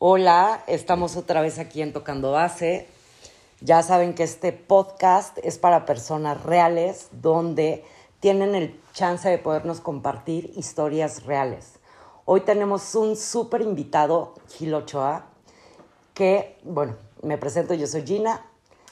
Hola, estamos otra vez aquí en Tocando Base. Ya saben que este podcast es para personas reales donde tienen el chance de podernos compartir historias reales. Hoy tenemos un súper invitado, Gil Ochoa, que, bueno, me presento, yo soy Gina.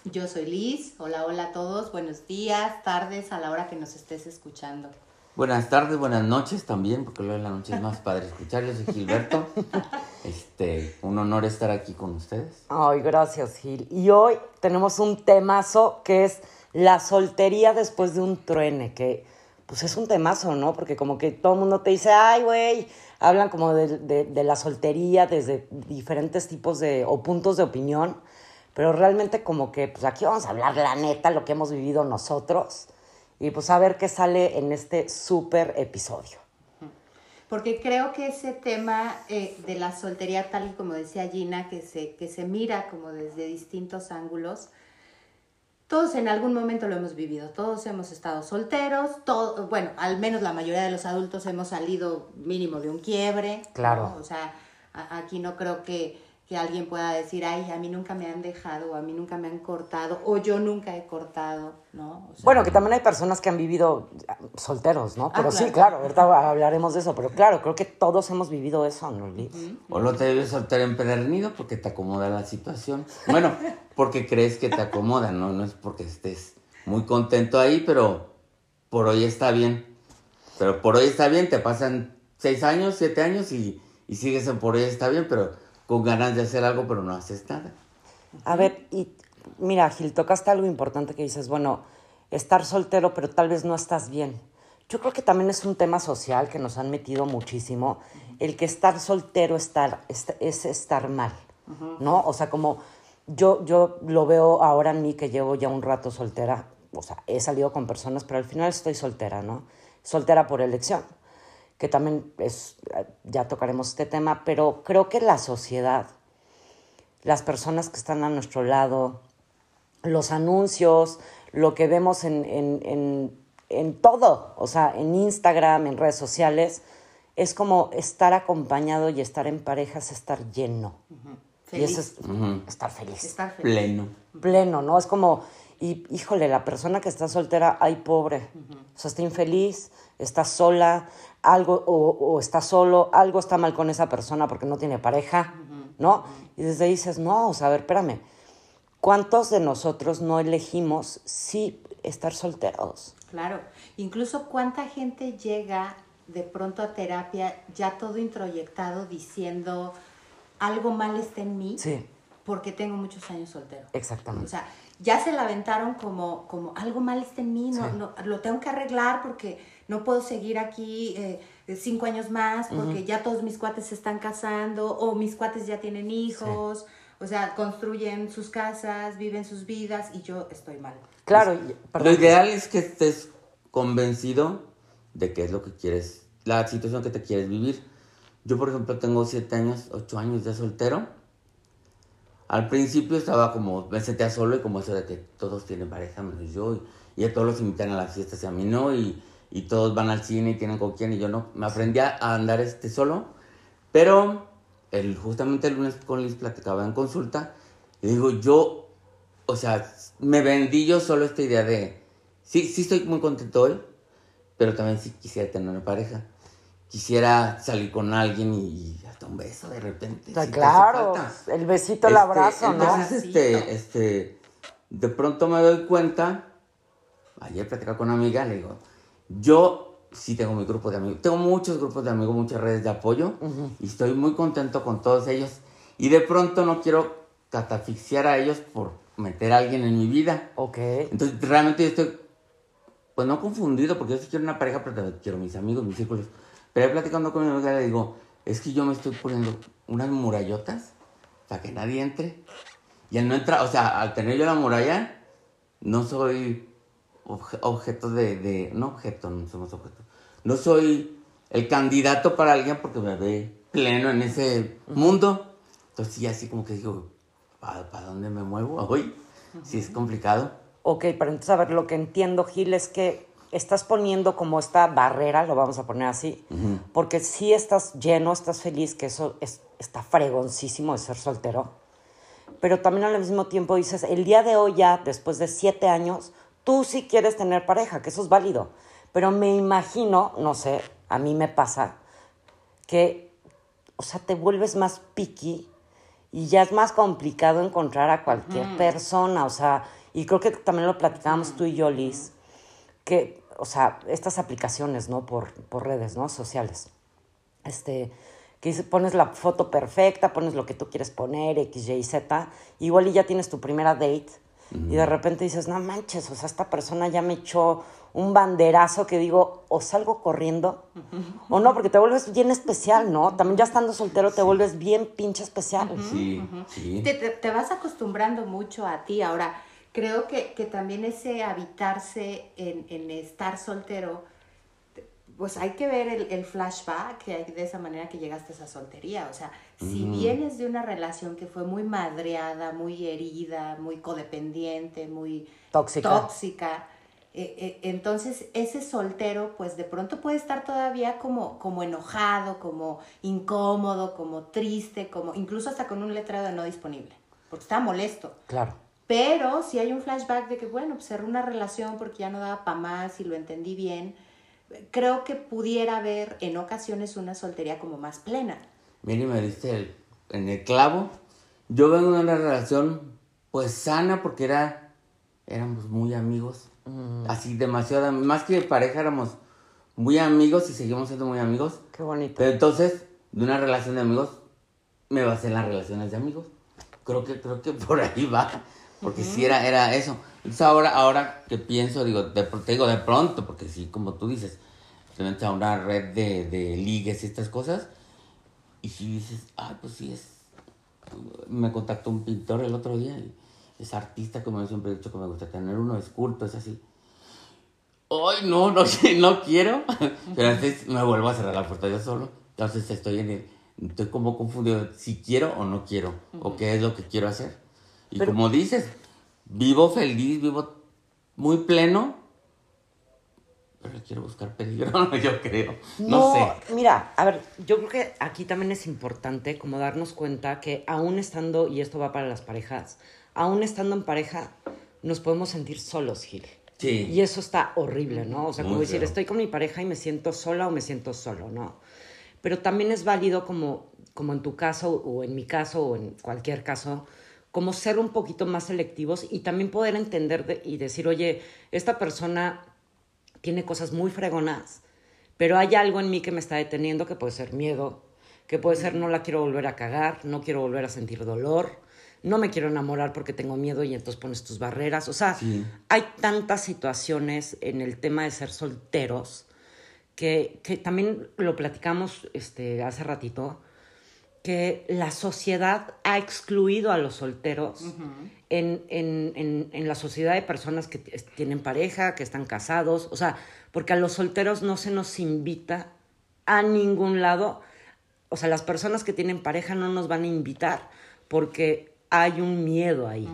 Yo soy Liz. Hola, hola a todos. Buenos días, tardes, a la hora que nos estés escuchando. Buenas tardes, buenas noches también, porque luego en la noche es más padre escuchar. Yo soy Gilberto. Este, un honor estar aquí con ustedes. Ay, gracias, Gil. Y hoy tenemos un temazo que es la soltería después de un truene, que pues es un temazo, ¿no? Porque como que todo el mundo te dice, ay, güey, hablan como de, de, de la soltería desde diferentes tipos de, o puntos de opinión, pero realmente como que, pues aquí vamos a hablar la neta, lo que hemos vivido nosotros y pues a ver qué sale en este súper episodio. Porque creo que ese tema eh, de la soltería, tal y como decía Gina, que se, que se mira como desde distintos ángulos, todos en algún momento lo hemos vivido, todos hemos estado solteros, todo, bueno, al menos la mayoría de los adultos hemos salido mínimo de un quiebre. Claro. ¿no? O sea, a- aquí no creo que, que alguien pueda decir, ay, a mí nunca me han dejado, o a mí nunca me han cortado, o yo nunca he cortado, ¿no? O sea, Bueno, que también hay personas que han vivido solteros, ¿no? Ah, Pero sí, claro. claro, ahorita hablaremos de eso, pero claro, creo que todos hemos vivido eso, ¿no, Liz? O no te debes soltar empedernido porque te acomoda la situación. Bueno, porque crees que te acomoda, ¿no? No es porque estés muy contento ahí, pero por hoy está bien. Pero por hoy está bien, te pasan seis años, siete años y, y sigues en por hoy está bien, pero con ganas de hacer algo, pero no haces nada. A ver, y mira, Gil, tocaste algo importante que dices, bueno, estar soltero, pero tal vez no estás bien. Yo creo que también es un tema social que nos han metido muchísimo, el que estar soltero estar, es, es estar mal, ¿no? O sea, como yo, yo lo veo ahora en mí que llevo ya un rato soltera, o sea, he salido con personas, pero al final estoy soltera, ¿no? Soltera por elección que también es, ya tocaremos este tema, pero creo que la sociedad, las personas que están a nuestro lado, los anuncios, lo que vemos en, en, en, en todo, o sea, en Instagram, en redes sociales, es como estar acompañado y estar en pareja es estar lleno. Y Feliz. eso es estar feliz estar feliz. Pleno. pleno, ¿no? Es como, y híjole, la persona que está soltera, ay, pobre. O sea, está infeliz, está sola, algo, o, o está solo, algo está mal con esa persona porque no tiene pareja, ¿no? Y desde ahí dices, no, o sea, a ver, espérame. ¿Cuántos de nosotros no elegimos sí estar solteros? Claro, incluso cuánta gente llega de pronto a terapia ya todo introyectado diciendo algo mal está en mí Sí, porque tengo muchos años soltero. O exactamente. sea, ya se la aventaron como, como algo mal está en mí, no, Sí. no, lo tengo que arreglar porque no puedo seguir aquí eh, cinco años más porque ya todos mis cuates se están casando o mis cuates ya tienen hijos, o sea, construyen sus casas, viven sus vidas y yo estoy mal. Claro, Lo ideal es que estés convencido de qué es lo que quieres, la situación que te quieres vivir. Yo, por ejemplo, tengo siete años, ocho años de soltero. Al principio estaba como, me sentía solo y como eso de que todos tienen pareja, menos yo. Y, y a todos los invitan a las fiestas y a mí no. Y, y todos van al cine y tienen con quién y yo no. Me aprendí a andar este solo. Pero el, justamente el lunes con Liz platicaba en consulta. Y digo, yo o sea, me vendí yo solo esta idea de, sí, sí estoy muy contento hoy, pero también sí quisiera tener una pareja. Quisiera salir con alguien y hasta un beso de repente. Si claro, el besito, el Este, abrazo, ¿no? Entonces, este, este, de pronto me doy cuenta, ayer platicaba con una amiga, le digo, yo sí tengo mi grupo de amigos, tengo muchos grupos de amigos, muchas redes de apoyo, y estoy muy contento con todos ellos, y de pronto no quiero catafixiar a ellos por meter a alguien en mi vida. Ok. Entonces, realmente yo estoy, pues no confundido, porque yo sí quiero una pareja, pero también quiero mis amigos, mis círculos. Pero platicando con mi amiga le digo, es que yo me estoy poniendo unas murallotas para que nadie entre. Y al no entrar, o sea, al tener yo la muralla, no soy obje- objeto de, de- no objeto, no somos objeto. No soy el candidato para alguien porque me ve pleno en ese mundo. Entonces, sí, así como que digo, ¿para, dónde me muevo hoy? Sí, es complicado. Ok, pero entonces, a ver, lo que entiendo, Gil, es que estás poniendo como esta barrera, lo vamos a poner así, porque si estás lleno, estás feliz, que eso es, está fregoncísimo de ser soltero, pero también al mismo tiempo dices, el día de hoy ya, después de siete años, tú sí quieres tener pareja, que eso es válido, pero me imagino, no sé, a mí me pasa, que, o sea, te vuelves más picky y ya es más complicado encontrar a cualquier persona, o sea, y creo que también lo platicábamos tú y yo, Liz, que, o sea, estas aplicaciones, ¿no? Por, por redes, ¿no? Sociales. Este, que pones la foto perfecta, pones lo que tú quieres poner, X, Y, Z, igual y ya tienes tu primera date, y de repente dices, no manches, o sea, esta persona ya me echó un banderazo que digo, o salgo corriendo, o no, porque te vuelves bien especial, ¿no? También ya estando soltero te vuelves bien pinche especial. Sí, sí. Te, te- te vas acostumbrando mucho a ti. Ahora, creo que, que también ese habitarse en, en estar soltero, pues hay que ver el, el flashback que hay de esa manera que llegaste a esa soltería. O sea, si vienes de una relación que fue muy madreada, muy herida, muy codependiente, muy Tóxica. tóxica, eh, eh, entonces ese soltero pues de pronto puede estar todavía como, como enojado, como incómodo, como triste, como incluso hasta con un letrado de no disponible, porque está molesto. Claro. Pero si hay un flashback de que, bueno, pues una relación porque ya no daba para más y lo entendí bien, creo que pudiera haber en ocasiones una soltería como más plena. Mira, y me diste el- en el clavo. Yo vengo de una relación, pues sana, porque era, éramos muy amigos. Así, demasiado, más que pareja, éramos muy amigos y seguimos siendo muy amigos. Qué bonito. Pero entonces, de una relación de amigos, me basé en las relaciones de amigos. Creo que, creo que por ahí va. Porque sí era, era eso. Entonces ahora, ahora que pienso, digo, de, te digo de pronto, porque sí, como tú dices, te metes a una red de, de ligues y estas cosas, y si dices, ah, pues sí es. Me contactó un pintor el otro día, y es artista, como yo siempre he dicho que me gusta tener uno, es culto, es así. Ay, no, no, sé, no quiero. Pero antes me vuelvo a cerrar la puerta yo solo. Entonces estoy en el, estoy como confundido si quiero o no quiero, o qué es lo que quiero hacer. Y Pero- como dices, vivo feliz, vivo muy pleno, pero quiero buscar peligro, yo creo. No, sé. Mira, a ver, yo creo que aquí también es importante como darnos cuenta que aún estando, y esto va para las parejas, aún estando en pareja, nos podemos sentir solos, Gil. Sí. Y eso está horrible, ¿no? O sea, como decir, estoy con mi pareja y me siento sola o me siento solo, ¿no? Pero también es válido como, como en tu caso o en mi caso o en cualquier caso, como ser un poquito más selectivos y también poder entender de- y decir, oye, esta persona tiene cosas muy fregonas, pero hay algo en mí que me está deteniendo, que puede ser miedo, que puede ser no la quiero volver a cagar, no quiero volver a sentir dolor, no me quiero enamorar porque tengo miedo y entonces pones tus barreras. O sea, Sí. hay tantas situaciones en el tema de ser solteros que, que también lo platicamos este, hace ratito, que la sociedad ha excluido a los solteros en, en- en- en la sociedad de personas que tienen pareja, que están casados, o sea, porque a los solteros no se nos invita a ningún lado, o sea, las personas que tienen pareja no nos van a invitar porque hay un miedo ahí.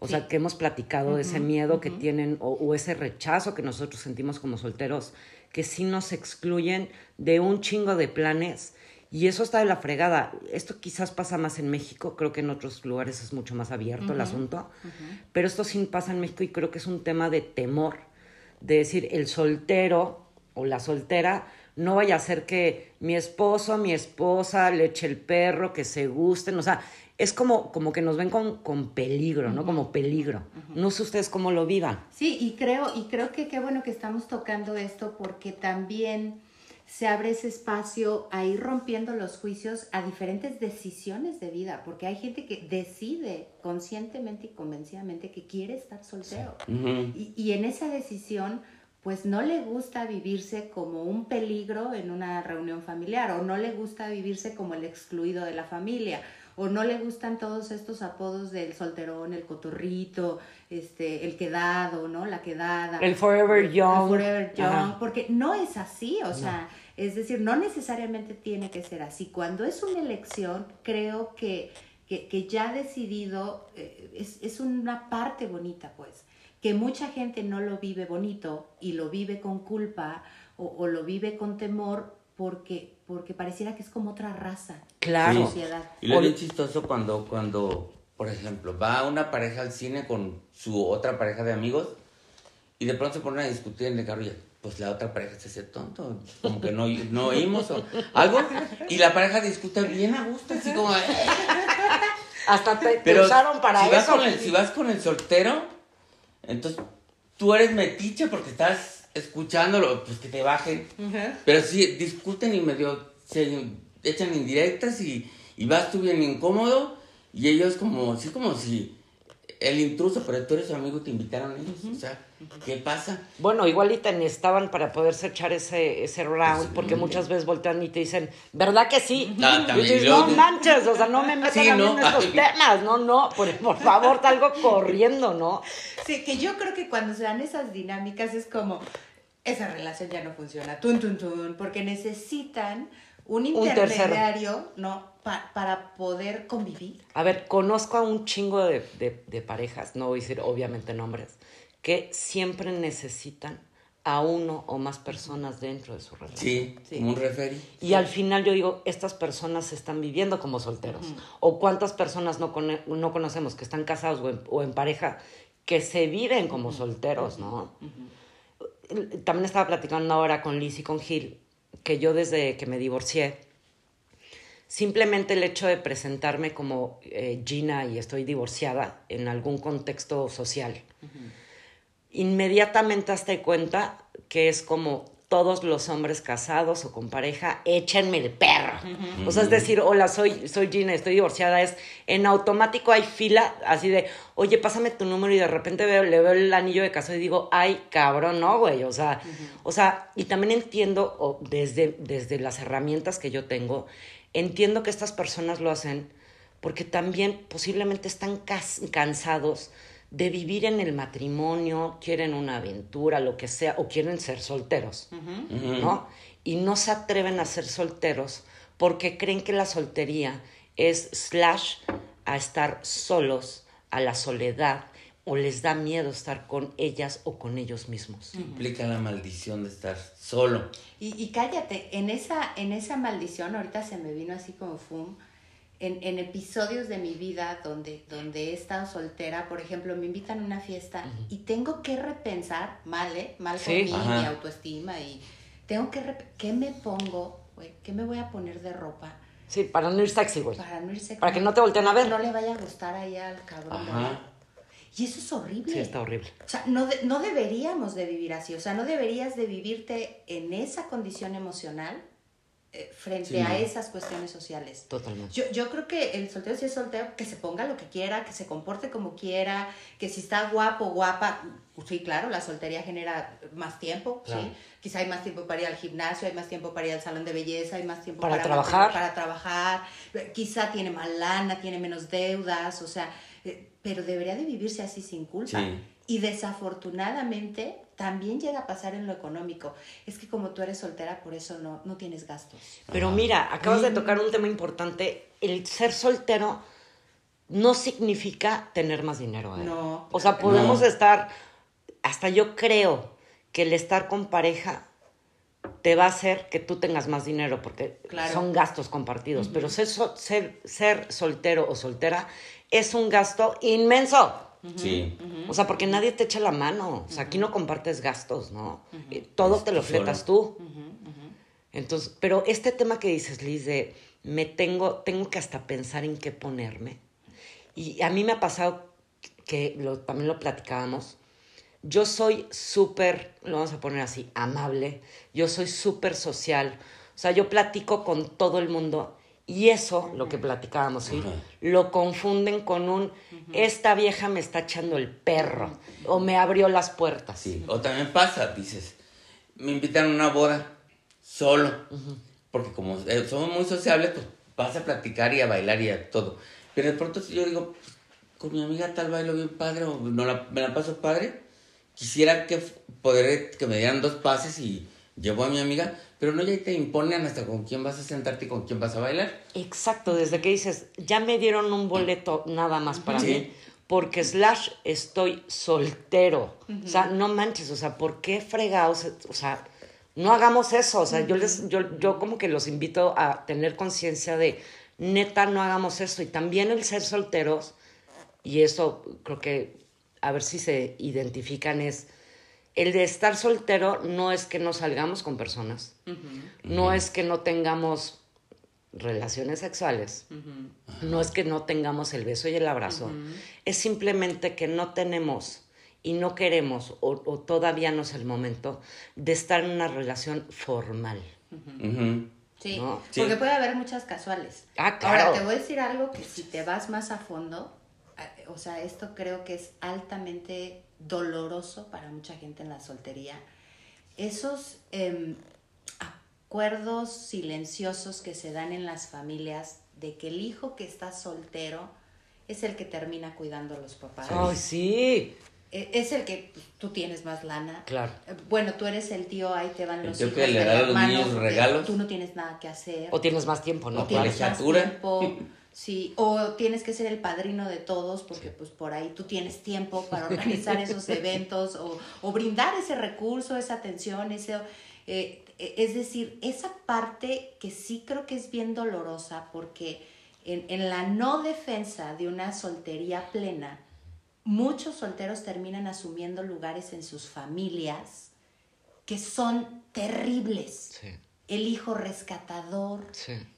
O sea, que hemos platicado de ese miedo que tienen o, o ese rechazo que nosotros sentimos como solteros, que sí nos excluyen de un chingo de planes. Y eso está de la fregada. Esto quizás pasa más en México, creo que en otros lugares es mucho más abierto el asunto, pero esto sí pasa en México y creo que es un tema de temor, de decir, el soltero o la soltera no vaya a ser que mi esposo, mi esposa le eche el perro, que se gusten, o sea, es como, como que nos ven con, con peligro, ¿no? Como peligro. No sé ustedes cómo lo vivan. Sí, y creo, y creo que qué bueno que estamos tocando esto porque también se abre ese espacio a ir rompiendo los juicios a diferentes decisiones de vida, porque hay gente que decide conscientemente y convencidamente que quiere estar soltero. Y, y en esa decisión, pues no le gusta vivirse como un peligro en una reunión familiar, o no le gusta vivirse como el excluido de la familia, o no le gustan todos estos apodos del solterón, el cotorrito, este, el quedado, ¿no? La quedada. El forever young. El forever young, Ajá. porque no es así, o sea, es decir, no necesariamente tiene que ser así. Cuando es una elección, creo que, que, que ya decidido eh, es, es una parte bonita, pues. que mucha gente no lo vive bonito y lo vive con culpa o, o lo vive con temor porque, porque pareciera que es como otra raza. Claro. la sociedad. Y lo bien chistoso cuando, cuando, por ejemplo, va una pareja al cine con su otra pareja de amigos y de pronto se ponen a discutir en el carro y pues la otra pareja se hace tonto, como que no, no oímos o algo, y la pareja discute bien a gusto, así como... Hasta te, usaron para si vas, eso. con el, si vas con el soltero, entonces tú eres metiche porque estás escuchándolo, pues que te bajen. Pero si discuten y medio se echan indirectas y, y vas tú bien incómodo y ellos como, sí, como si el intruso, pero tú eres su amigo, te invitaron ellos. O sea, ¿qué pasa? Bueno, igual y te necesitaban para poderse echar ese, ese round, porque muchas veces voltean y te dicen, ¿verdad que sí? Ah, Y también, dices, no manches, o sea, no me metan Sí, a mí ¿no? en estos Ay. temas, no, no, por, por favor, salgo corriendo, ¿no? Sí, que yo creo que cuando se dan esas dinámicas es como, esa relación ya no funciona, tun, tun, tun, porque necesitan un intermediario, ¿no? Pa- para poder convivir. A ver, conozco a un chingo de, de- de parejas, no voy a decir obviamente nombres, que siempre necesitan a uno o más personas dentro de su relación. Sí, Sí. como un referee. Y al final yo digo, estas personas se están viviendo como solteros. O cuántas personas no, cono- no conocemos que están casados o en, o en pareja que se viven como solteros, ¿no? También estaba platicando ahora con Liz y con Gil que yo desde que me divorcié, simplemente el hecho de presentarme como eh, Gina y estoy divorciada en algún contexto social, inmediatamente hazte cuenta que es como todos los hombres casados o con pareja, échenme el perro. O sea, es decir, hola, soy, soy Gina, estoy divorciada, es en automático hay fila así de, oye, pásame tu número y de repente veo, le veo el anillo de casado y digo, ay, cabrón, no, güey. O sea, o sea, y también entiendo, o desde, desde las herramientas que yo tengo, entiendo que estas personas lo hacen porque también posiblemente están cansados de vivir en el matrimonio, quieren una aventura, lo que sea, o quieren ser solteros, ¿no? Y no se atreven a ser solteros porque creen que la soltería es slash a estar solos, a la soledad, o les da miedo estar con ellas o con ellos mismos. Implica la maldición de estar solo. Y, y cállate, en esa, en esa maldición, ahorita se me vino así como fum, en, en episodios de mi vida donde, donde he estado soltera, por ejemplo, me invitan a una fiesta y tengo que repensar, mal, ¿eh? Mal por Sí. mí, Ajá. mi autoestima, y tengo que, ¿qué me pongo, güey? ¿Qué me voy a poner de ropa? Sí, para no ir sexy, güey. Para no irse Para que no te volteen a ver. No le vaya a gustar ahí al cabrón. Ajá. Y eso es horrible. Sí, está horrible. O sea, no, de- no deberíamos de vivir así. O sea, no deberías de vivirte en esa condición emocional frente Sí, a esas cuestiones sociales. Totalmente. Yo, yo creo que el soltero si es soltero, que se ponga lo que quiera, que se comporte como quiera, que si está guapo, guapa, sí, claro, la soltería genera más tiempo, Claro. ¿sí? Quizá hay más tiempo para ir al gimnasio, hay más tiempo para ir al salón de belleza, hay más tiempo Para para, trabajar. para trabajar, eh, quizá tiene más lana, tiene menos deudas, o sea, eh, pero debería de vivirse así sin culpa. Sí. Y desafortunadamente también llega a pasar en lo económico. Es que como tú eres soltera, por eso no, no tienes gastos. Pero mira, acabas de tocar un tema importante. El ser soltero no significa tener más dinero. ¿eh? No, O sea, podemos no. estar, hasta yo creo que el estar con pareja te va a hacer que tú tengas más dinero porque Claro. son gastos compartidos. Pero ser, so- ser, ser soltero o soltera es un gasto inmenso. Sí. O sea, porque nadie te echa la mano. O sea, aquí no compartes gastos, ¿no? Eh, Todo Es te lo tú solo. fletas tú. Entonces, pero este tema que dices, Liz, de me tengo, tengo que hasta pensar en qué ponerme. Y a mí me ha pasado que lo- también lo platicábamos. Yo soy súper, lo vamos a poner así, amable. Yo soy súper social. O sea, yo platico con todo el mundo. Y eso, lo que platicábamos, ¿sí? Ajá. lo confunden con un, esta vieja me está echando el perro. O me abrió las puertas. Sí, o también pasa, dices, me invitan a una boda solo, porque como eh, somos muy sociables, pues vas a platicar y a bailar y a todo. Pero de pronto si yo digo, pues, con mi amiga tal bailo bien padre o no la, me la paso padre, quisiera que poder que me dieran dos pases y llevo a mi amiga, pero no ya te imponen hasta con quién vas a sentarte y con quién vas a bailar. Exacto, desde que dices, ya me dieron un boleto nada más para Sí. mí, porque slash estoy soltero. O sea, no manches, o sea, ¿por qué fregados? O sea, no hagamos eso. O sea, yo les, yo, yo como que los invito a tener conciencia de neta, no hagamos eso. Y también el ser solteros, y eso creo que a ver si se identifican, es el de estar soltero no es que no salgamos con personas, no es que no tengamos relaciones sexuales, no es que no tengamos el beso y el abrazo, es simplemente que no tenemos y no queremos o, todavía no es el momento de estar en una relación formal. Sí, porque puede haber muchas casuales. Ah, claro. Ahora, te voy a decir algo que si te vas más a fondo, o sea, esto creo que es altamente doloroso para mucha gente en la soltería. Esos em, acuerdos silenciosos que se dan en las familias de que el hijo que está soltero es el que termina cuidando a los papás. Ay, sí. E, es el que tú tienes más lana. Claro. Eh, bueno, tú eres el tío, ahí te van los hijos. que le da a los niños regalos. Tú no tienes nada que hacer. O tienes más tiempo, ¿no? O tienes más tiempo. Sí, o tienes que ser el padrino de todos porque pues por ahí tú tienes tiempo para organizar esos eventos o, o, brindar ese recurso, esa atención, ese, eh, es decir, esa parte que sí creo que es bien dolorosa porque en, en la no defensa de una soltería plena, muchos solteros terminan asumiendo lugares en sus familias que son terribles. Sí el hijo rescatador,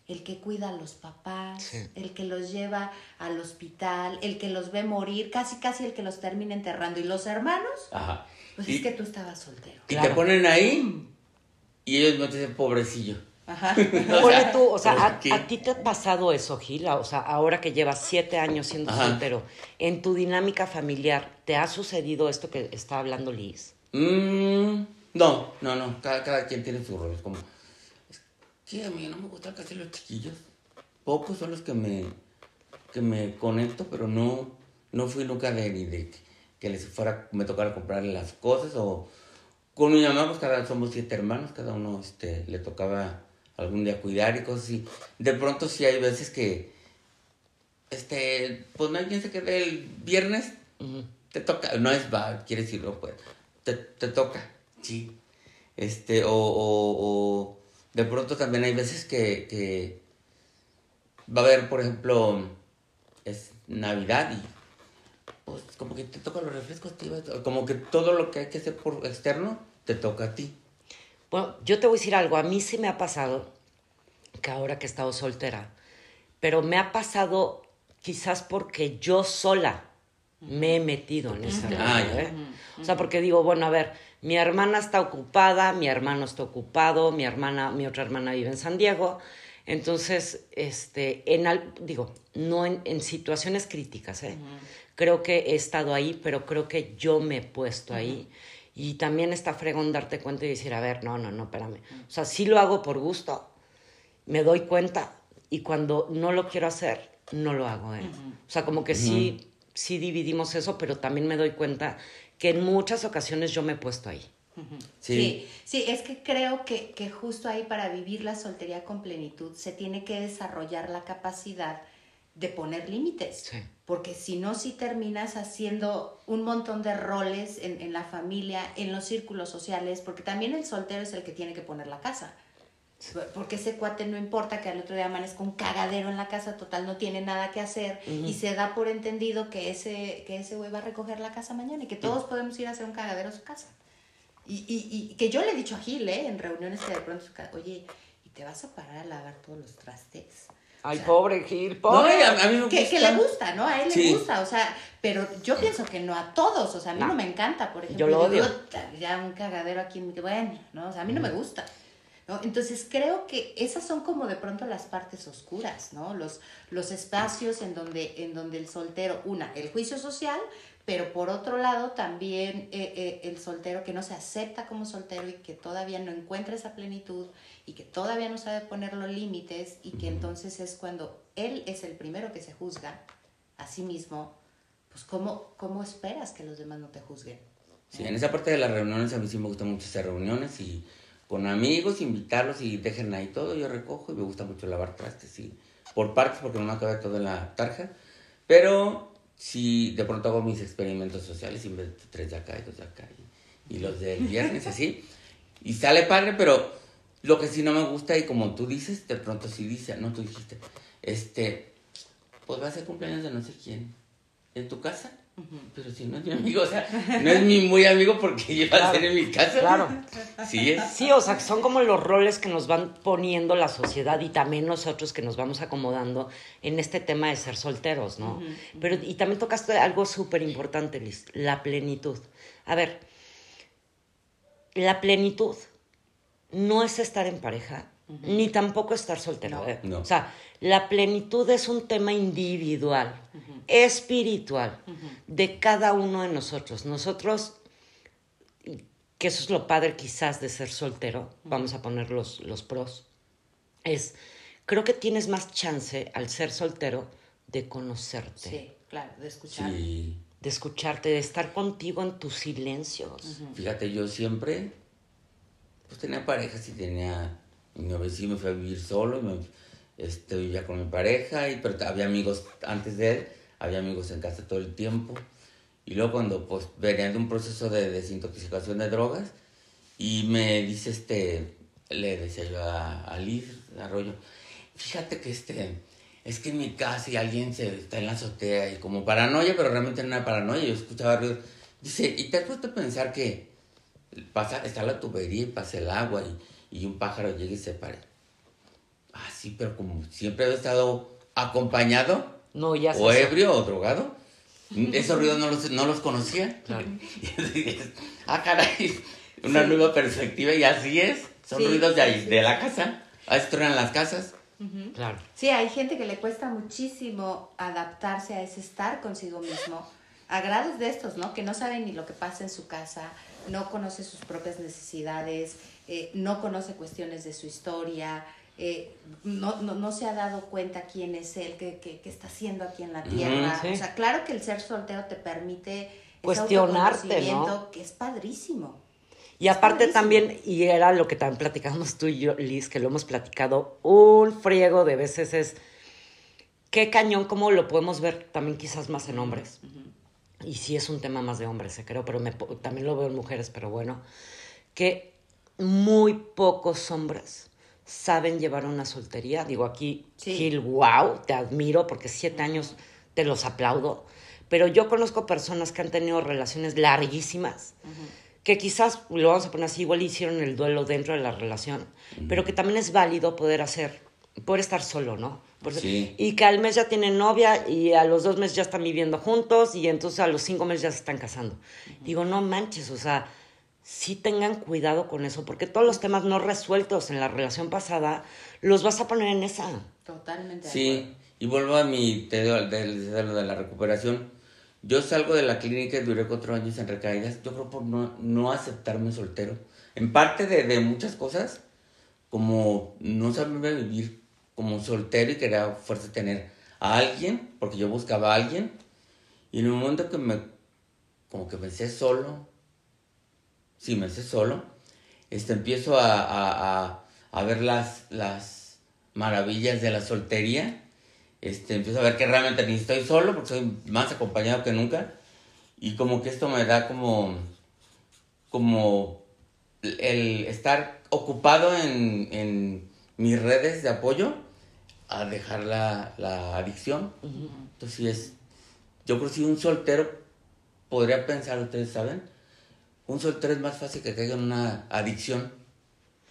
el que cuida a los papás, el que los lleva al hospital, el que los ve morir, casi casi el que los termina enterrando. ¿Y los hermanos? Ajá. Pues es que tú estabas soltero. Y te ponen ahí y ellos no te dicen pobrecillo. Ajá. o tú, o sea, a, ti te ha pasado eso, Gil? O sea, ahora que llevas siete años siendo soltero, en tu dinámica familiar, ¿te ha sucedido esto que está hablando Liz? Mm, no, no, no. Cada, cada quien tiene su rol. como Sí, a mí no me gusta casi los chiquillos. Pocos son los que me, que me conecto, pero no, no fui nunca de ni de que, les fuera, me tocara comprarle las cosas o con mi mamá, pues cada somos siete hermanos, cada uno este, le tocaba algún día cuidar y cosas así. De pronto sí hay veces que, este, pues no hay quien se quede el viernes, te toca, no es va, quiere decirlo, pues, te, te toca, sí. Este, o, o de pronto también hay veces que, va a haber, por ejemplo, es Navidad y pues como que te toca los refrescos, como que todo lo que hay que hacer por externo te toca a ti. Bueno, yo te voy a decir algo, a mí sí me ha pasado, que ahora que he estado soltera, pero me ha pasado quizás porque yo sola me he metido en esa ah, ¿eh? O sea, porque digo, bueno, a ver, mi hermana está ocupada, mi hermano está ocupado, mi hermana, mi otra hermana vive en San Diego. Entonces, este, en digo, no en, situaciones críticas, ¿eh? Creo que he estado ahí, pero creo que yo me he puesto ahí. Y también está fregón darte cuenta y decir, a ver, no, no, no, espérame. O sea, sí lo hago por gusto, me doy cuenta, y cuando no lo quiero hacer, no lo hago, ¿eh? O sea, como que sí, sí dividimos eso, pero también me doy cuenta que en muchas ocasiones yo me he puesto ahí. sí. sí. es que creo que, que, justo ahí para vivir la soltería con plenitud se tiene que desarrollar la capacidad de poner límites. Porque si no, si terminas haciendo un montón de roles en, en, la familia, en los círculos sociales, porque también el soltero es el que tiene que poner la casa. Porque ese cuate no importa que al otro día amanezca un cagadero en la casa, total no tiene nada que hacer y se da por entendido que ese, que ese güey va a recoger la casa mañana y que todos podemos ir a hacer un cagadero a su casa. Y, y, y que yo le he dicho a Gil, ¿eh? en reuniones que de pronto, oye, ¿y te vas a parar a lavar todos los trastes? Ay, pobre Gil, pobre. No, a, mí me que, que, le gusta, ¿no? A él le gusta, o sea, pero yo pienso que no a todos, o sea, a mí no, me encanta, por ejemplo. Yo lo odio. ya un cagadero aquí, bueno, ¿no? O sea, a mí no me gusta. Entonces creo que esas son como de pronto las partes oscuras, ¿no? Los, los espacios en donde, en donde el soltero, una, el juicio social, pero por otro lado también eh, eh, el soltero que no se acepta como soltero y que todavía no encuentra esa plenitud y que todavía no sabe poner los límites y que entonces es cuando él es el primero que se juzga a sí mismo, pues ¿cómo, cómo esperas que los demás no te juzguen? Sí, en esa parte de las reuniones a mí sí me gustan mucho esas reuniones y con amigos, invitarlos y dejen ahí todo. Yo recojo y me gusta mucho lavar trastes, y por partes porque no me acaba todo en la tarja. Pero sí, de pronto hago mis experimentos sociales y me tres de acá y dos de acá. Y, y los del viernes así. Y sale padre, pero lo que sí no me gusta, y como tú dices, de pronto sí dice, no, tú dijiste, este, pues va a ser cumpleaños de no sé quién. ¿En tu casa? Pero si no es mi amigo, o sea, no es mi muy amigo porque lleva a ser en mi casa. Claro. Sí, es. Sí, o sea, son como los roles que nos van poniendo la sociedad y también nosotros que nos vamos acomodando en este tema de ser solteros, ¿no? Pero, y también tocaste algo súper importante, Liz, la plenitud. A ver, la plenitud no es estar en pareja, ni tampoco estar soltero. No. ¿eh? No. O sea, la plenitud es un tema individual, espiritual, de cada uno de nosotros. Nosotros, que eso es lo padre quizás de ser soltero, vamos a poner los, los pros, es, creo que tienes más chance al ser soltero de conocerte, Sí, claro, de escuchar. Sí. de escucharte, de estar contigo en tus silencios. Fíjate, yo siempre, pues tenía parejas y tenía, mi novio sí me fue a vivir solo, y me, este, vivía con mi pareja, y, pero había amigos antes de él, había amigos en casa todo el tiempo. Y luego cuando pues venía de un proceso de desintoxicación de drogas, y me dice este, le decía yo a, a Liz Arroyo, fíjate que este, es que en mi casa y alguien se está en la azotea y como paranoia, pero realmente no era paranoia, yo escuchaba ruidos. Dice, ¿y te has puesto a pensar que pasa, está la tubería y pasa el agua y, y un pájaro llega y se pare? Ah, sí, pero como siempre he estado acompañado, No, ya o ebrio o drogado, esos ruidos no los, no los conocía. Claro. Ah, caray, una nueva perspectiva y así es. Son Sí, ruidos de, ahí, sí, sí. de la casa. Ahí se truenan las casas. Claro. Sí, hay gente que le cuesta muchísimo adaptarse a ese estar consigo mismo, a grados de estos, ¿no? Que no saben ni lo que pasa en su casa, no conoce sus propias necesidades, eh, no conoce cuestiones de su historia, eh, no, no, no se ha dado cuenta quién es él, qué, qué, qué está haciendo aquí en la tierra. sí. O sea, claro que el ser soltero te permite Cuestionarte, ¿no? que es padrísimo. Y aparte padrísimo. también, y era lo que también platicamos tú y yo, Liz, que lo hemos platicado un friego de veces, es qué cañón, cómo lo podemos ver también quizás más en hombres. Y sí es un tema más de hombres, eh, creo, pero me también lo veo en mujeres, pero bueno, que muy pocos hombres saben llevar una soltería. Digo, aquí, Sí. Gil, wow, te admiro porque siete años te los aplaudo. Pero yo conozco personas que han tenido relaciones larguísimas, que quizás, lo vamos a poner así, igual hicieron el duelo dentro de la relación, pero que también es válido poder hacer, poder estar solo, ¿no? Por- Sí. Y que al mes ya tienen novia y a los dos meses ya están viviendo juntos y entonces a los cinco meses ya se están casando. Digo, no manches, o sea, sí tengan cuidado con eso, porque todos los temas no resueltos en la relación pasada los vas a poner en esa. Totalmente. acuerdo. Sí, y vuelvo a mi te digo, de, de lo de la recuperación. Yo salgo de la clínica y duré cuatro años en recaídas, yo creo por no, no aceptarme soltero. En parte de, de muchas cosas, como no saberme vivir como soltero y quería fuerza tener a alguien, porque yo buscaba a alguien, y en un momento que me, como que pensé solo, sí, me sé solo, este, empiezo a, a, a, a ver las, las maravillas de la soltería, este, empiezo a ver que realmente ni estoy solo, porque soy más acompañado que nunca, y como que esto me da como, como el estar ocupado en, en mis redes de apoyo a dejar la, la adicción. Entonces, sí es, yo creo que si un soltero podría pensar, ustedes saben, un soltero es más fácil que caiga en una adicción.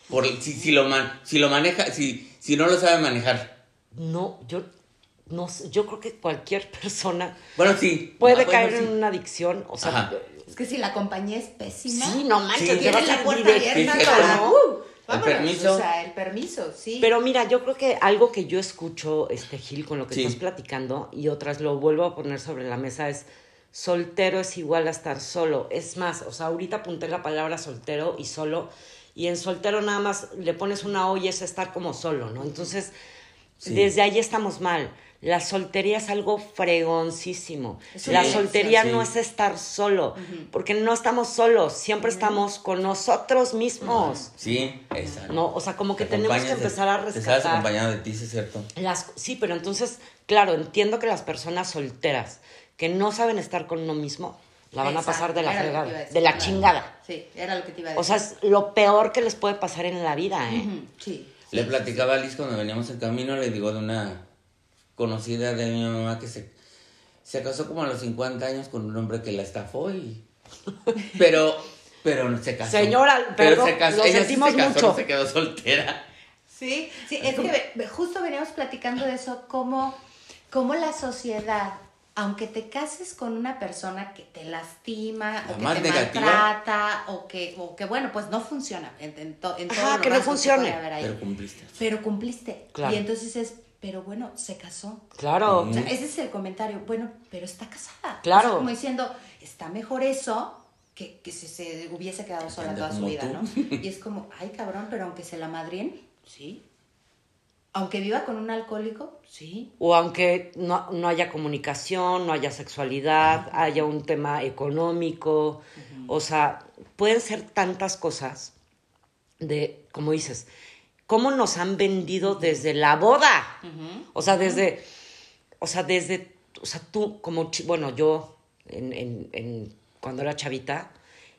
Por, si, si, lo man- si lo maneja, si, si no lo sabe manejar. No, yo no sé, yo creo que cualquier persona Bueno, sí. puede Ah, bueno, caer sí. en una adicción, o sea, Ajá. Es que si la compañía es pésima. sí, no manches, Sí. la puerta abierta Sí, para. ¿no? ¡uh! Vámonos, permiso. O sea, el permiso, sí. Pero mira, yo creo que algo que yo escucho, este Gil, con lo que Sí. estás platicando, y otras lo vuelvo a poner sobre la mesa, es soltero es igual a estar solo. Es más, o sea, ahorita apunté la palabra soltero y solo, y en soltero nada más le pones una O y es estar como solo, ¿no? Entonces, Sí. desde ahí estamos mal. La soltería es algo fregoncísimo. La soltería no es estar solo, porque no estamos solos, siempre estamos con nosotros mismos. Sí, exacto. No, o sea, como que Te tenemos que empezar a Te sabes rescatar acompañado de ti, sí es cierto. las sí, pero entonces, claro, entiendo que las personas solteras que no saben estar con uno mismo, la van a pasar de la lo fregada, decir, de la claro. chingada. Sí, era lo que te iba a decir. O sea, es lo peor que les puede pasar en la vida, ¿eh? Sí. Le platicaba a Liz cuando veníamos en camino, le digo de una conocida de mi mamá que se, se casó como a los 50 años con un hombre que la estafó y... Pero, pero no se casó. Señora, perdón, lo ella sí sentimos se casó, mucho. no se quedó soltera. Sí, sí, es que justo veníamos platicando de eso, cómo, cómo la sociedad, aunque te cases con una persona que te lastima, La o que te negativa. maltrata, o que, o que, bueno, pues no funciona en, en, to- en Ajá, todos los que no funcione. ahí. Pero cumpliste. Pero cumpliste. Claro. Y entonces es, pero bueno, se casó. Claro. O sea, ese es el comentario. Bueno, pero está casada. Claro. O sea, como diciendo, está mejor eso que, que si se hubiese quedado sola toda su vida, tú. ¿no? Y es como, ay, cabrón, pero aunque se la madrien, sí. Aunque viva con un alcohólico, sí. O aunque no, no haya comunicación, no haya sexualidad, haya un tema económico, o sea, pueden ser tantas cosas de, como dices, cómo nos han vendido desde la boda. O sea, desde, o sea, desde, o sea, tú como, bueno, yo en, en- en- cuando era chavita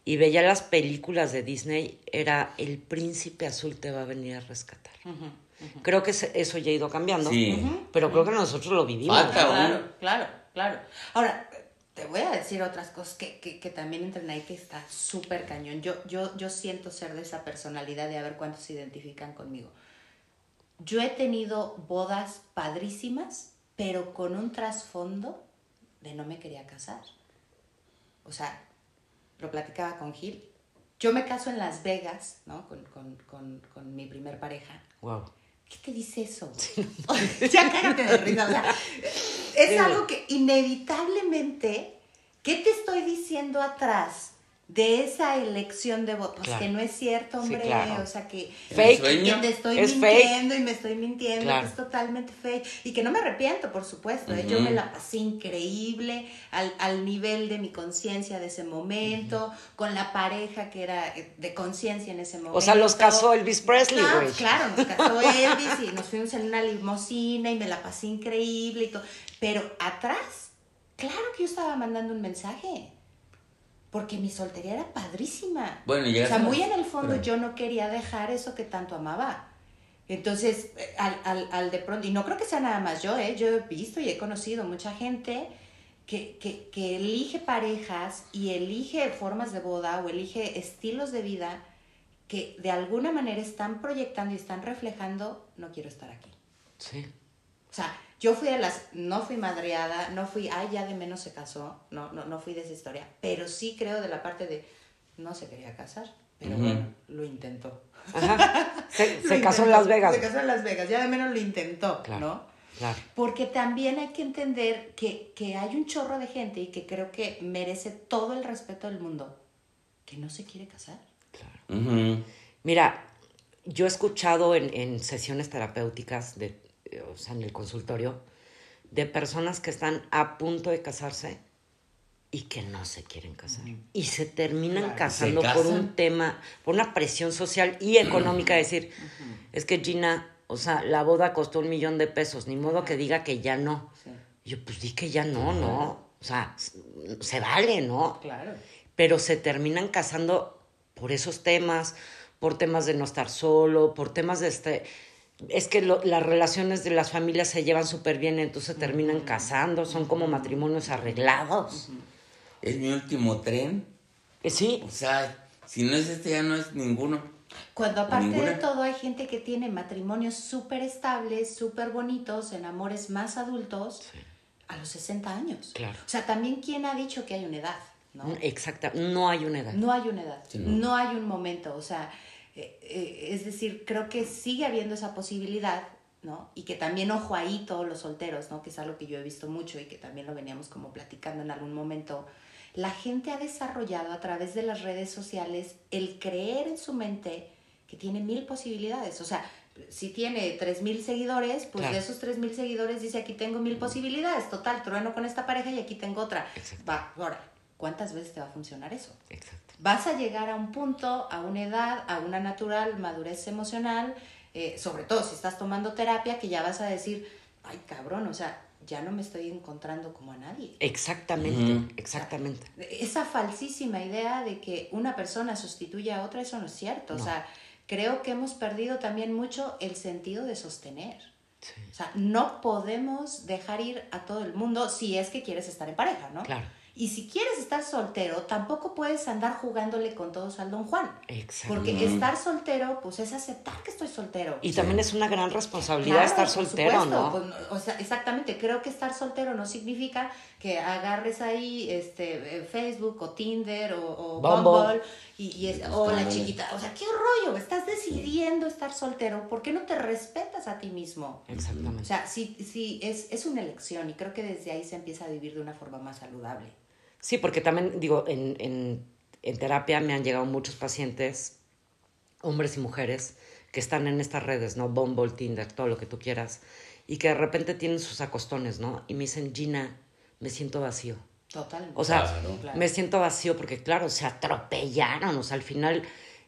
y veía las películas de Disney, era el príncipe azul te va a venir a rescatar. Creo que eso ya ha ido cambiando, Sí. pero creo que nosotros lo vivimos. Falta Claro, claro, claro. Ahora, te voy a decir otras cosas que, que, que también entran ahí que está súper cañón. Yo, yo, yo siento ser de esa personalidad de a ver cuántos se identifican conmigo. Yo he tenido bodas padrísimas, pero con un trasfondo de no me quería casar. O sea, lo platicaba con Gil. Yo me caso en Las Vegas, ¿no? Con, con, con, con mi primer pareja. Wow. ¿Qué te dice eso? ya cágate de risa. O sea, es algo que inevitablemente, ¿qué te estoy diciendo atrás de esa elección de votos? Claro. Que no es cierto, Sí, hombre. claro. O sea, que, Fake. sueño. que te estoy Es mintiendo y me estoy mintiendo, Claro. que es totalmente fake. Y que no me arrepiento, por supuesto. ¿eh? Yo me la pasé increíble al, al nivel de mi conciencia de ese momento, con la pareja que era eh, de conciencia en ese momento. O sea, los casó Elvis Presley, Claro, güey. claro, nos casó Elvis y nos fuimos en una limusina y me la pasé increíble y todo. Pero atrás, claro que yo estaba mandando un mensaje. Porque mi soltería era padrísima. Bueno, y o sea, muy en el fondo pero- yo no quería dejar eso que tanto amaba. Entonces, eh, al, al, al de pronto, y no creo que sea nada más yo, ¿eh? yo he visto y he conocido mucha gente que, que, que elige parejas y elige formas de boda o elige estilos de vida que de alguna manera están proyectando y están reflejando, no quiero estar aquí. Sí. O sea, yo fui de las, no fui madreada, no fui, ay, ya de menos se casó, no, no, no fui de esa historia, pero sí creo de la parte de, no se quería casar, pero bueno, lo intentó. Ajá. Se, casó en Las Vegas. Se casó en Las Vegas, ya de menos lo intentó, Claro. ¿no? Claro. Porque también hay que entender que, que hay un chorro de gente y que creo que merece todo el respeto del mundo que no se quiere casar. Ujú. Mira, yo he escuchado en, en sesiones terapéuticas, de, o sea, en el consultorio, de personas que están a punto de casarse y que no se quieren casar. Y se terminan Claro. casando ¿Se por un tema, por una presión social y económica. decir, es que Gina, o sea, la boda costó un millón de pesos, ni modo que diga que ya no. Sí. Y yo, pues di que ya no, ¿no? O sea, se vale, ¿no? Claro. pero se terminan casando por esos temas, por temas de no estar solo, por temas de este... Es que lo- las relaciones de las familias se llevan súper bien, entonces terminan casando, son como matrimonios arreglados. Es mi último tren. Eh, Sí, O sea, si no es este, ya no es ninguno. Cuando aparte Ninguna. de todo hay gente que tiene matrimonios súper estables, súper bonitos, en amores más adultos, a los 60 años. Claro. O sea, también quién ha dicho que hay una edad, ¿no? exacta, no hay una edad. No hay una edad, Sí, no. no. hay un momento, o sea, eh, eh, es decir, creo que sigue habiendo esa posibilidad, ¿no? Y que también, ojo ahí, todos los solteros, ¿no? Que es algo que yo he visto mucho y que también lo veníamos como platicando en algún momento. La gente ha desarrollado a través de las redes sociales el creer en su mente que tiene mil posibilidades, o sea, si tiene tres mil seguidores, pues Claro. de esos tres mil seguidores dice aquí tengo mil posibilidades, total, trueno con esta pareja y aquí tengo otra. Exacto. Va, ahora, ¿cuántas veces te va a funcionar eso? Exacto. Vas a llegar a un punto, a una edad, a una natural madurez emocional, eh, sobre todo si estás tomando terapia, que ya vas a decir, ay cabrón, o sea, ya no me estoy encontrando como a nadie. Exactamente, exactamente. Esa falsísima idea de que una persona sustituye a otra, eso no es cierto. O sea, creo que hemos perdido también mucho el sentido de sostener. O sea, no podemos dejar ir a todo el mundo si es que quieres estar en pareja, ¿no? Claro. Y si quieres estar soltero, tampoco puedes andar jugándole con todos al Don Juan. Exacto. Porque estar soltero, pues es aceptar que estoy soltero. Y también es una gran responsabilidad Claro, estar por soltero, ¿no? pues, o sea, exactamente, creo que estar soltero no significa que agarres ahí este eh, Facebook o Tinder o, o Bumble. Bumble y, y es, o la chiquita, o sea, qué rollo, estás decidiendo estar soltero, ¿por qué no te respetas a ti mismo? Exactamente. O sea, sí, sí, es, es una elección y creo que desde ahí se empieza a vivir de una forma más saludable. Sí, porque también, digo, en, en, en terapia me han llegado muchos pacientes, hombres y mujeres, que están en estas redes, ¿no? Bumble, Tinder, todo lo que tú quieras, y que de repente tienen sus acostones, ¿no? Y me dicen, Gina, me siento vacío. Totalmente. O sea, Claro. Me siento vacío porque, claro, se atropellaron. O sea, al final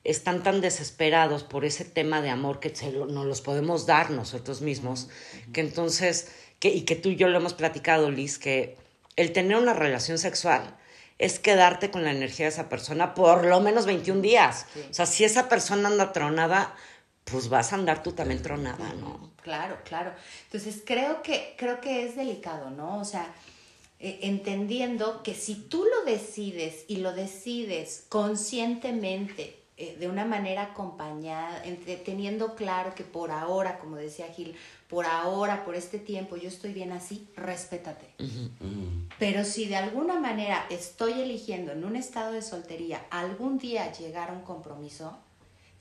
están tan desesperados por ese tema de amor que se lo- nos los podemos dar nosotros mismos, que entonces, que, y que tú y yo lo hemos platicado, Liz, que el tener una relación sexual es quedarte con la energía de esa persona por lo menos 21 días. Sí. O sea, si esa persona anda tronada, pues vas a andar tú también tronada, ¿no? Claro, claro. Entonces creo que, creo que es delicado, ¿no? O sea, eh, entendiendo que si tú lo decides y lo decides conscientemente, eh, de una manera acompañada, entre- teniendo claro que por ahora, como decía Gil, por ahora, por este tiempo, yo estoy bien así, respétate. Pero si de alguna manera estoy eligiendo en un estado de soltería algún día llegar a un compromiso,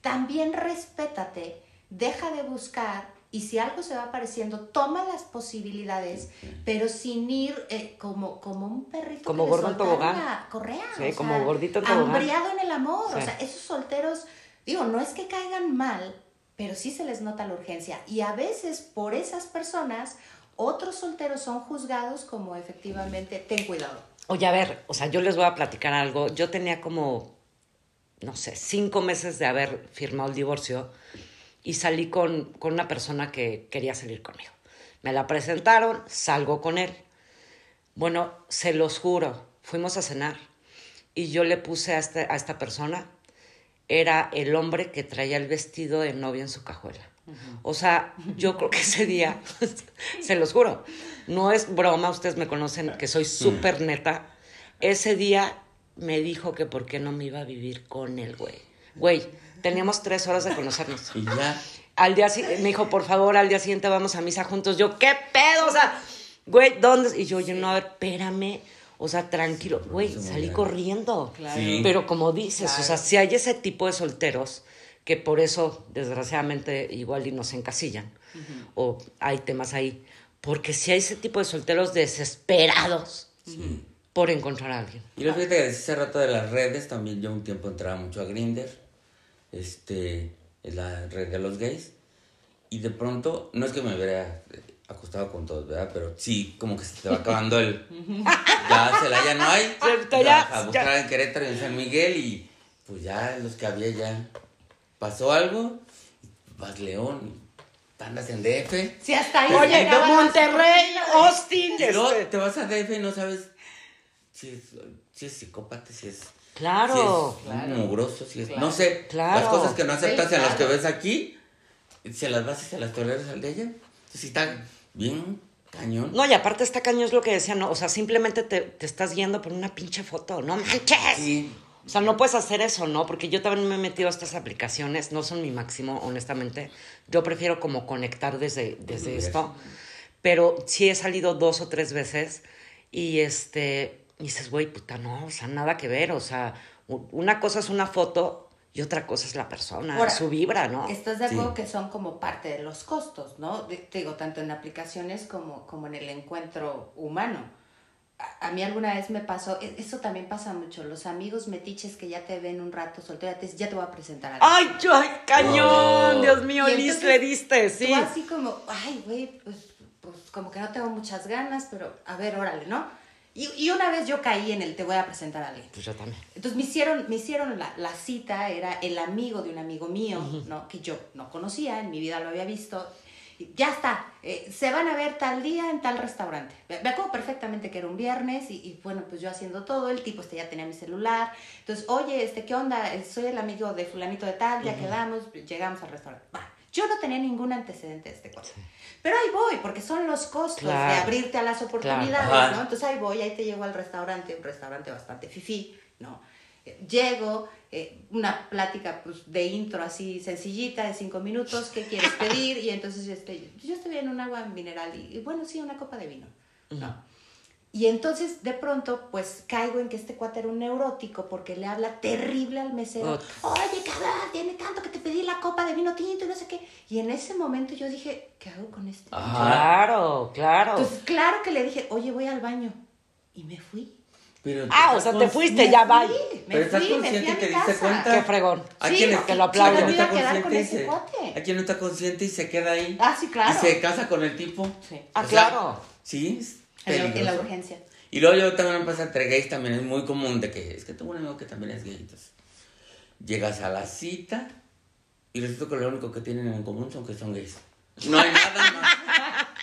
también respétate, deja de buscar y si algo se va apareciendo, toma las posibilidades, pero sin ir eh, como, como un perrito. Como que gordo en soltaron tobogán. la correa. Sí, como gordito en tobogán. Hambriado en el amor. Sí. O sea, esos solteros, digo, no es que caigan mal, pero sí se les nota la urgencia. Y a veces por esas personas, otros solteros son juzgados como efectivamente, ten cuidado. Oye, a ver, o sea, yo les voy a platicar algo. Yo tenía como, no sé, cinco meses de haber firmado el divorcio y salí con, con una persona que quería salir conmigo. Me la presentaron, salgo con él. Bueno, se los juro, fuimos a cenar y yo le puse a, este- a esta persona, era el hombre que traía el vestido de novia en su cajuela. O sea, yo creo que ese día, se los juro, no es broma, ustedes me conocen que soy súper neta. Ese día me dijo que por qué no me iba a vivir con él, güey. Güey, teníamos tres horas de conocernos. Y ya. Al día siguiente, me dijo, por favor, al día siguiente vamos a misa juntos. Yo, ¿qué pedo? O sea, güey, ¿dónde? Y yo, yo, no, a ver, espérame. O sea, tranquilo. Güey, salí corriendo. Claro. Sí. Pero como dices, o sea, si hay ese tipo de solteros que por eso, desgraciadamente, igual y nos encasillan. O hay temas ahí. Porque si hay ese tipo de solteros desesperados por encontrar a alguien. Y luego fíjate que decía hace rato de las redes, también yo un tiempo entraba mucho a Grinder, este, en la red de los gays, y de pronto, no es que me hubiera eh, acostado con todos, ¿verdad? Pero sí, como que se te va acabando el... ya, se la ya no hay. Cierto, ya, ya, a buscar ya. en Querétaro y en San Miguel, y pues ya los que había ya... Pasó algo, vas León, andas en DF, Si hasta ahí Oye, las- Monterrey, Austin, y luego este- te vas a DF y no sabes si es, si es psicópata, si es... Claro. Si es mugroso, si es... Claro. No sé, Claro. las cosas que no aceptas en las que ves aquí, se las vas y se las toleras al de ella. Entonces, sí está bien cañón. No, y aparte está cañón es lo que decía, ¿no? O sea, simplemente te, te estás guiando por una pinche foto, no manches. Sí. O sea, no puedes hacer eso, ¿no? Porque yo también me he metido a estas aplicaciones, no son mi máximo, honestamente. Yo prefiero como conectar desde, desde esto. Pero sí he salido dos o tres veces y este, y dices, güey, puta, no, o sea, nada que ver. O sea, una cosa es una foto y otra cosa es la persona, Ahora, su vibra, ¿no? Estás de acuerdo Sí. que son como parte de los costos, ¿no? Te digo, tanto en aplicaciones como, como en el encuentro humano. A, a mí alguna vez me pasó, e- eso también pasa mucho, los amigos metiches que ya te ven un rato soltera, te dicen, ya te voy a presentar a alguien". ¡Ay, yo, ay, cañón! Oh. Dios mío, Liz, le diste, sí. Tú así como, ay, güey, pues, pues como que no tengo muchas ganas, pero a ver, órale, ¿no? Y, y una vez yo caí en el te voy a presentar a alguien. Pues yo también. Entonces me hicieron, me hicieron la, la cita, era el amigo de un amigo mío, ¿no? Que yo no conocía, en mi vida lo había visto. ya está, eh, se van a ver tal día en tal restaurante. Me me acuerdo perfectamente que era un viernes y, y, bueno, pues yo haciendo todo, el tipo este ya tenía mi celular. Entonces, oye, este, ¿qué onda? Eh, Soy el amigo de fulanito de tal, ya quedamos, llegamos al restaurante. Va. Yo no tenía ningún antecedente de este cuate. Pero ahí voy, porque son los costos de Claro. abrirte a las oportunidades, Ajá. ¿no? Entonces ahí voy, ahí te llego al restaurante, un restaurante bastante fifí, ¿no? Eh, Llego, eh, una plática pues, de intro así sencillita, de cinco minutos, ¿qué quieres pedir? Y entonces yo estoy, yo estoy en un agua mineral y, y, bueno, sí, una copa de vino, ¿no? Y entonces de pronto pues caigo en que este cuate era un neurótico porque le habla terrible al mesero. Oye, cabrón, tiene tanto que te pedí la copa de vino tinto y no sé qué. Y en ese momento yo dije, ¿qué hago con este? Claro, claro. Entonces, claro que le dije, oye, voy al baño. Y me fui. Pero Ah, o sea, te fuiste, ya me Pero estás fui, me consciente que mi te diste casa. cuenta. Qué fregón. ¿A Sí, quién no, está- te lo a quién aplaudo. no está a quedar con consciente y ese se- cuate. ¿A quién no está consciente y se queda ahí? Ah, sí, claro. Y se casa con el tipo. Sí. Ah, O sea, claro. Sí, es En la, en la peligroso. urgencia. Y luego yo también me pasa entre gays, también es muy común de que es que tengo un amigo que también es gay. Entonces, llegas a la cita y resulta que lo único que tienen en común son que son gays. No hay nada más.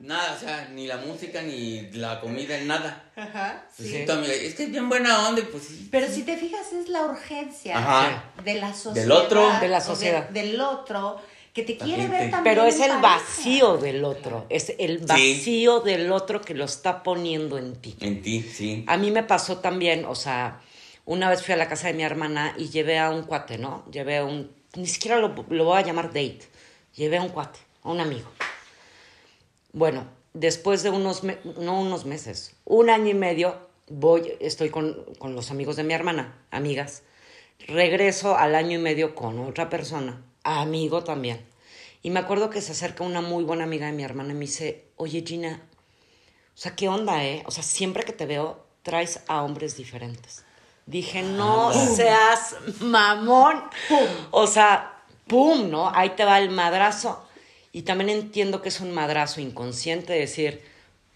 Nada, o sea, ni la música, ni la comida, nada. Ajá, Sí. amiga, es que es bien buena onda y pues sí. Pero si te fijas, es la urgencia Ajá. de la sociedad. Del otro. De la sociedad. del otro, que te quiere ver también. Pero es el pareja. vacío del otro, es el vacío del otro que lo está poniendo en ti. En ti, sí. A mí me pasó también, o sea, una vez fui a la casa de mi hermana y llevé a un cuate, ¿no? Llevé a un, ni siquiera lo, lo voy a llamar date, llevé a un cuate, a un amigo. Bueno, después de unos, me- no unos meses, un año y medio, voy, estoy con, con los amigos de mi hermana, amigas. Regreso al año y medio con otra persona, amigo también. Y me acuerdo que se acerca una muy buena amiga de mi hermana y me dice, oye Gina, o sea, ¿qué onda, eh? O sea, siempre que te veo, traes a hombres diferentes. Dije, no seas mamón. O sea, pum, ¿no? Ahí te va el madrazo. Y también entiendo que es un madrazo inconsciente decir,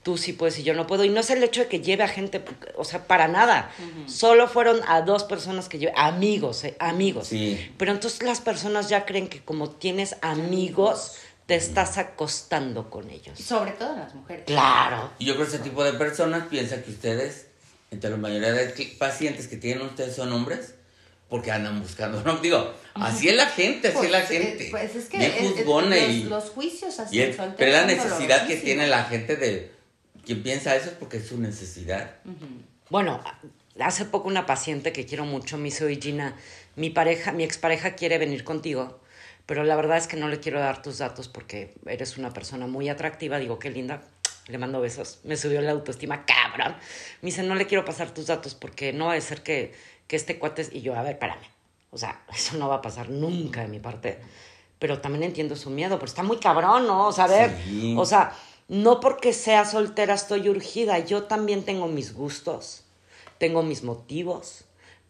tú sí puedes y yo no puedo. Y no es el hecho de que lleve a gente, o sea, para nada. Solo fueron a dos personas que llevé, amigos, eh, amigos. Sí. Pero entonces las personas ya creen que como tienes amigos, te estás acostando con ellos. Sobre todo las mujeres. Claro. Y yo creo que ese tipo de personas piensa que ustedes, entre la mayoría de pacientes que tienen ustedes son hombres, porque andan buscando. No, digo, así es la gente, así Pues, es la eh, gente. pues es que es- es- los, y, los juicios así y solteros pero la son necesidad que tiene la gente de quien piensa eso es porque es su necesidad. Bueno, hace poco una paciente que quiero mucho me dice, oye Gina, mi pareja, mi expareja quiere venir contigo, pero la verdad es que no le quiero dar tus datos porque eres una persona muy atractiva. Digo, qué linda. Le mando besos. Me subió la autoestima, cabrón. Me dice, no le quiero pasar tus datos porque no va a ser que, que este cuate... es-". Y yo, a ver, espérame. O sea, eso no va a pasar nunca de mi parte. Pero también entiendo su miedo, pero está muy cabrón, ¿no? O sea, a ver, Sí. o sea, no porque sea soltera estoy urgida. Yo también tengo mis gustos, tengo mis motivos,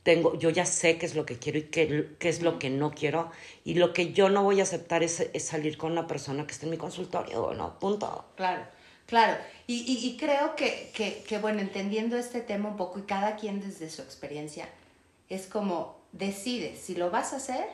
tengo, yo ya sé qué es lo que quiero y qué, qué es lo que no quiero. Y lo que yo no voy a aceptar es, es salir con una persona que esté en mi consultorio, ¿no? Punto. Claro, claro. Y, y- y creo que, que, que, bueno, entendiendo este tema un poco y cada quien desde su experiencia, es como decide si lo vas a hacer,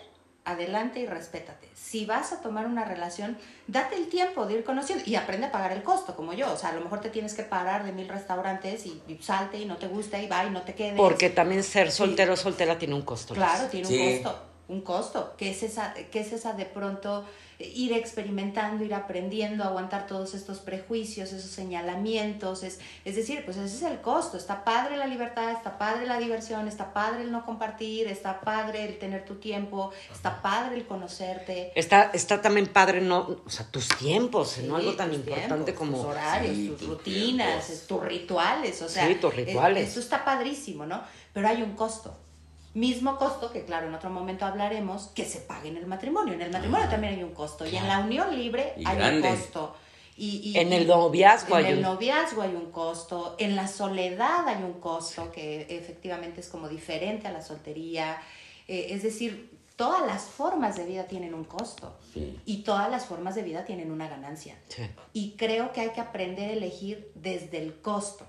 adelante y respétate. Si vas a tomar una relación, date el tiempo de ir conociendo y aprende a pagar el costo, como yo. O sea, a lo mejor te tienes que parar de mil restaurantes y, y salte y no te gusta y va y no te quedes. Porque también ser soltero o soltera tiene un costo. Claro, tiene Sí. un costo, un costo, que es esa, que es esa de pronto ir experimentando, ir aprendiendo, aguantar todos estos prejuicios, esos señalamientos, es, es decir, pues ese es el costo, está padre la libertad, está padre la diversión, está padre el no compartir, está padre el tener tu tiempo, está padre el conocerte. Está, está también padre, ¿no? O sea, tus tiempos, ¿no? Algo tan importante tiempos, como... tus horarios, Sí, tus tus rutinas, tiempos. tus rituales, o sea, Sí, tus rituales. Eso está padrísimo, ¿no? Pero hay un costo. Mismo costo que, claro, en otro momento hablaremos, que se pague en el matrimonio. En el matrimonio también hay un costo. Y en la unión libre Y hay grande. un costo. Y, y- En el noviazgo en hay el un- noviazgo hay un costo. En la soledad hay un costo que efectivamente es como diferente a la soltería. Eh, es decir, todas las formas de vida tienen un costo. Sí. Y todas las formas de vida tienen una ganancia. Sí. Y creo que hay que aprender a elegir desde el costo.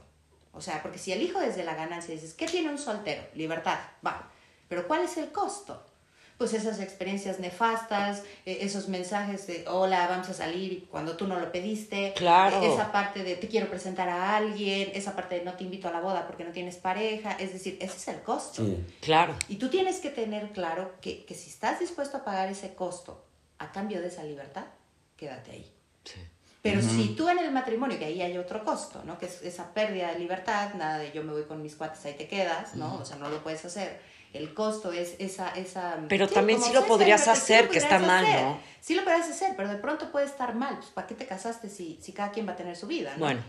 O sea, porque si elijo desde la ganancia, dices, ¿qué tiene un soltero? Libertad, va. Pero ¿cuál es el costo? pues esas experiencias nefastas, eh, esos mensajes de hola, vamos a salir cuando tú no lo pediste, Claro. eh, esa parte de te quiero presentar a alguien, esa parte de no te invito a la boda porque no tienes pareja, es decir, ese es el costo. Sí. Claro. Y tú tienes que tener claro que, que si estás dispuesto a pagar ese costo a cambio de esa libertad, quédate ahí. Sí. Pero si tú en el matrimonio, que ahí hay otro costo, ¿no? Que es esa pérdida de libertad, nada de yo me voy con mis cuates, ahí te quedas, ¿no? O sea, no lo puedes hacer. El costo es esa... esa Pero también como sí lo podrías sí lo hacer, que está podrías mal, hacer. ¿no? Sí lo podrías hacer, pero de pronto puede estar mal. Pues, ¿para qué te casaste si, si cada quien va a tener su vida, ¿no? Bueno,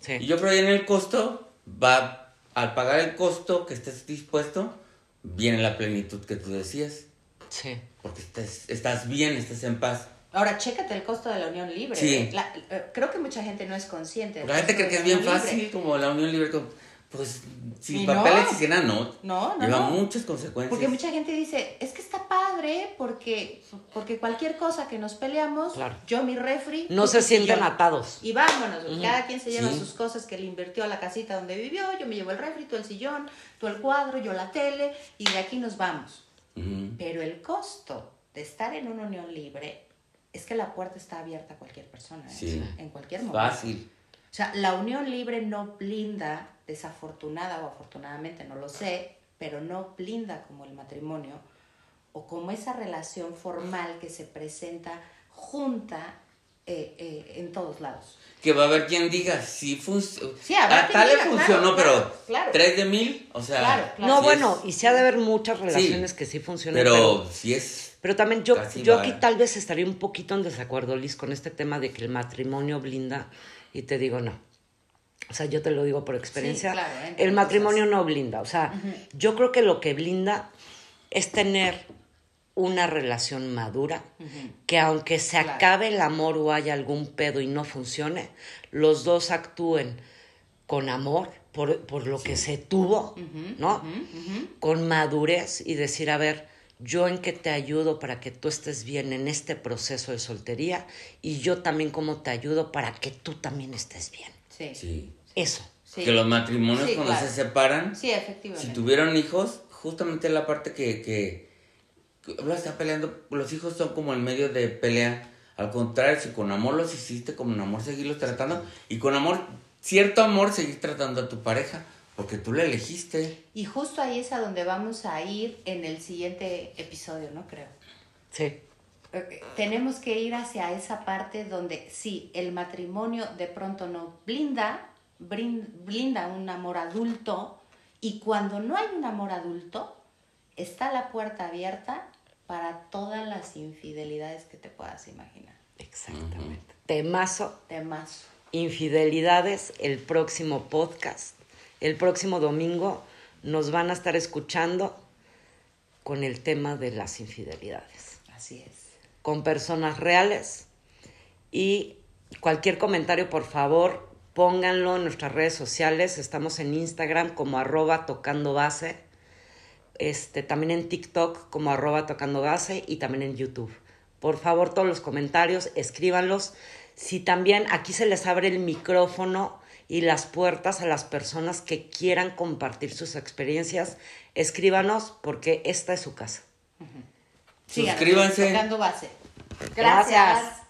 Y sí. yo creo que en el costo va, al pagar el costo que estés dispuesto, viene la plenitud que tú decías. Sí. Porque estás, estás bien, estás en paz. Ahora, chécate el costo de la unión libre. Sí. La- eh, creo que mucha gente no es consciente. La gente cree que es bien unión fácil, libre. como la unión libre. como- Pues, sin Y papeles no. y sin nada, no. No, no, Lleva no. muchas consecuencias. Porque mucha gente dice, es que está padre porque, porque cualquier cosa que nos peleamos, Claro. yo mi refri... No se sienten atados. Y vámonos, cada quien se lleva Sí. sus cosas que le invirtió a la casita donde vivió, yo me llevo el refri, tú el sillón, tú el cuadro, yo la tele, y de aquí nos vamos. Pero el costo de estar en una unión libre es que la puerta está abierta a cualquier persona, ¿eh? Sí. en cualquier momento. Fácil. O sea, la unión libre no blinda, desafortunada o afortunadamente, no lo sé, pero no blinda como el matrimonio o como esa relación formal que se presenta junta eh, eh, en todos lados. Que va a haber quien diga, sí, funciona. Sí, a quien tal le funcionó, claro, pero claro. tres de mil, o sea. Claro, claro. No, bueno, es- y sí ha de haber muchas relaciones que sí funcionan, pero, pero, si es. pero también yo, yo aquí tal vez estaría un poquito en desacuerdo, Liz, con este tema de que el matrimonio blinda, y te digo no. O sea, yo te lo digo por experiencia. claro, ¿eh? el matrimonio no blinda. O sea, yo creo que lo que blinda es tener una relación madura, que aunque se Claro. acabe el amor o haya algún pedo y no funcione, los dos actúen con amor por, por lo que se tuvo, ¿no? Con madurez y decir, a ver, yo en qué te ayudo para que tú estés bien en este proceso de soltería y yo también cómo te ayudo para que tú también estés bien. Sí, sí, Sí. Eso. Que los matrimonios Sí, cuando claro. se separan, Sí, efectivamente. si tuvieron hijos, justamente la parte que, que, que lo está peleando, los hijos son como el medio de pelea. Al contrario, si con amor los hiciste, con amor seguirlos tratando. Y con amor, cierto amor, seguir tratando a tu pareja. Porque tú la elegiste. Y justo ahí es a donde vamos a ir en el siguiente episodio, ¿no? Creo. Sí. Tenemos que ir hacia esa parte donde sí, el matrimonio de pronto no blinda, brin- blinda un amor adulto y cuando no hay un amor adulto, está la puerta abierta para todas las infidelidades que te puedas imaginar. Exactamente. Temazo, Temas. infidelidades, el próximo podcast. El próximo domingo nos van a estar escuchando con el tema de las infidelidades. Así es. con personas reales. Y cualquier comentario, por favor, pónganlo en nuestras redes sociales. Estamos en Instagram como arroba tocando base. Este, también en TikTok como arroba tocando base y también en YouTube. Por favor, todos los comentarios, escríbanlos. Si también aquí se les abre el micrófono y las puertas a las personas que quieran compartir sus experiencias, escríbanos porque esta es su casa. Síganos, Suscríbanse. Base. Gracias. Gracias.